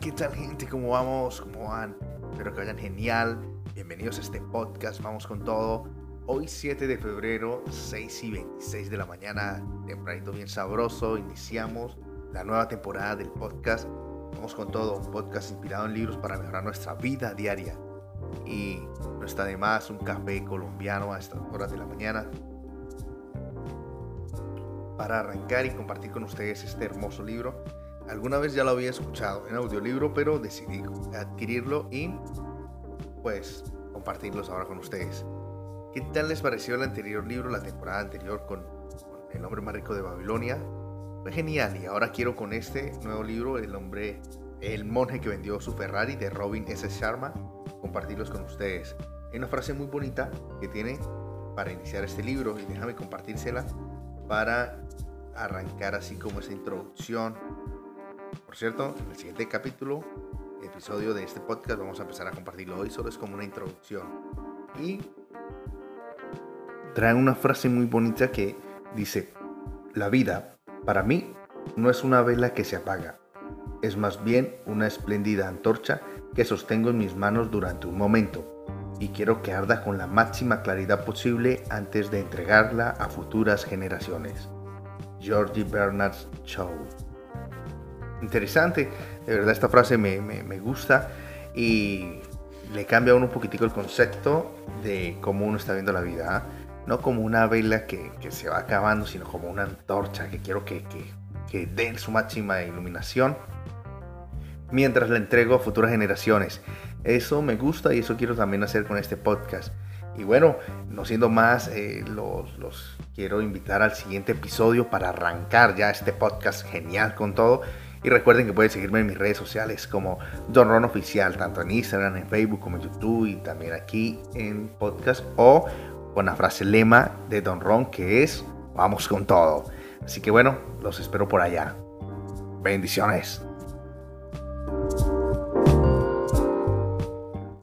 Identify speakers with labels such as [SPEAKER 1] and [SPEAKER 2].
[SPEAKER 1] ¿qué tal gente? ¿Cómo vamos? ¿Cómo van? Espero que vayan genial. Bienvenidos a este podcast, vamos con todo. Hoy 7 de febrero, 6 y 26 de la mañana, tempranito bien sabroso, iniciamos la nueva temporada del podcast. Vamos con todo, un podcast inspirado en libros para mejorar nuestra vida diaria. Y no está de más un café colombiano a estas horas de la mañana para arrancar y compartir con ustedes este hermoso libro Alguna vez ya lo había escuchado en audiolibro, pero decidí adquirirlo y pues compartirlos ahora con ustedes. ¿Qué tal les pareció el anterior libro, la temporada anterior con, El hombre más rico de Babilonia? Fue genial y ahora quiero con este nuevo libro, El hombre, el monje que vendió su Ferrari de Robin S. Sharma, compartirlos con ustedes. Hay una frase muy bonita que tiene para iniciar este libro y déjame compartírsela para arrancar así como esa introducción por cierto, en el siguiente capítulo, episodio de este podcast, vamos a empezar a compartirlo. Hoy solo es como una introducción. Y traen una frase muy bonita que dice, la vida, para mí, no es una vela que se apaga, es más bien una espléndida antorcha que sostengo en mis manos durante un momento y quiero que arda con la máxima claridad posible antes de entregarla a futuras generaciones. Georgie Bernard Shaw interesante. De verdad esta frase me, gusta y le cambia a un poquitico el concepto de cómo uno está viendo la vida. ¿ah? No como una vela que, se va acabando, sino como una antorcha que quiero que, que, que den su máxima iluminación mientras la entrego a futuras generaciones. Eso me gusta y eso quiero también hacer con este podcast. Y bueno, no siendo más, eh, los, los, quiero invitar al siguiente episodio para arrancar ya este podcast genial con todo. Y recuerden que pueden seguirme en mis redes sociales como Don Ron Oficial, tanto en Instagram, en Facebook como en YouTube y también aquí en podcast o con la frase lema de Don Ron que es vamos con todo. Así que bueno, los espero por allá. Bendiciones.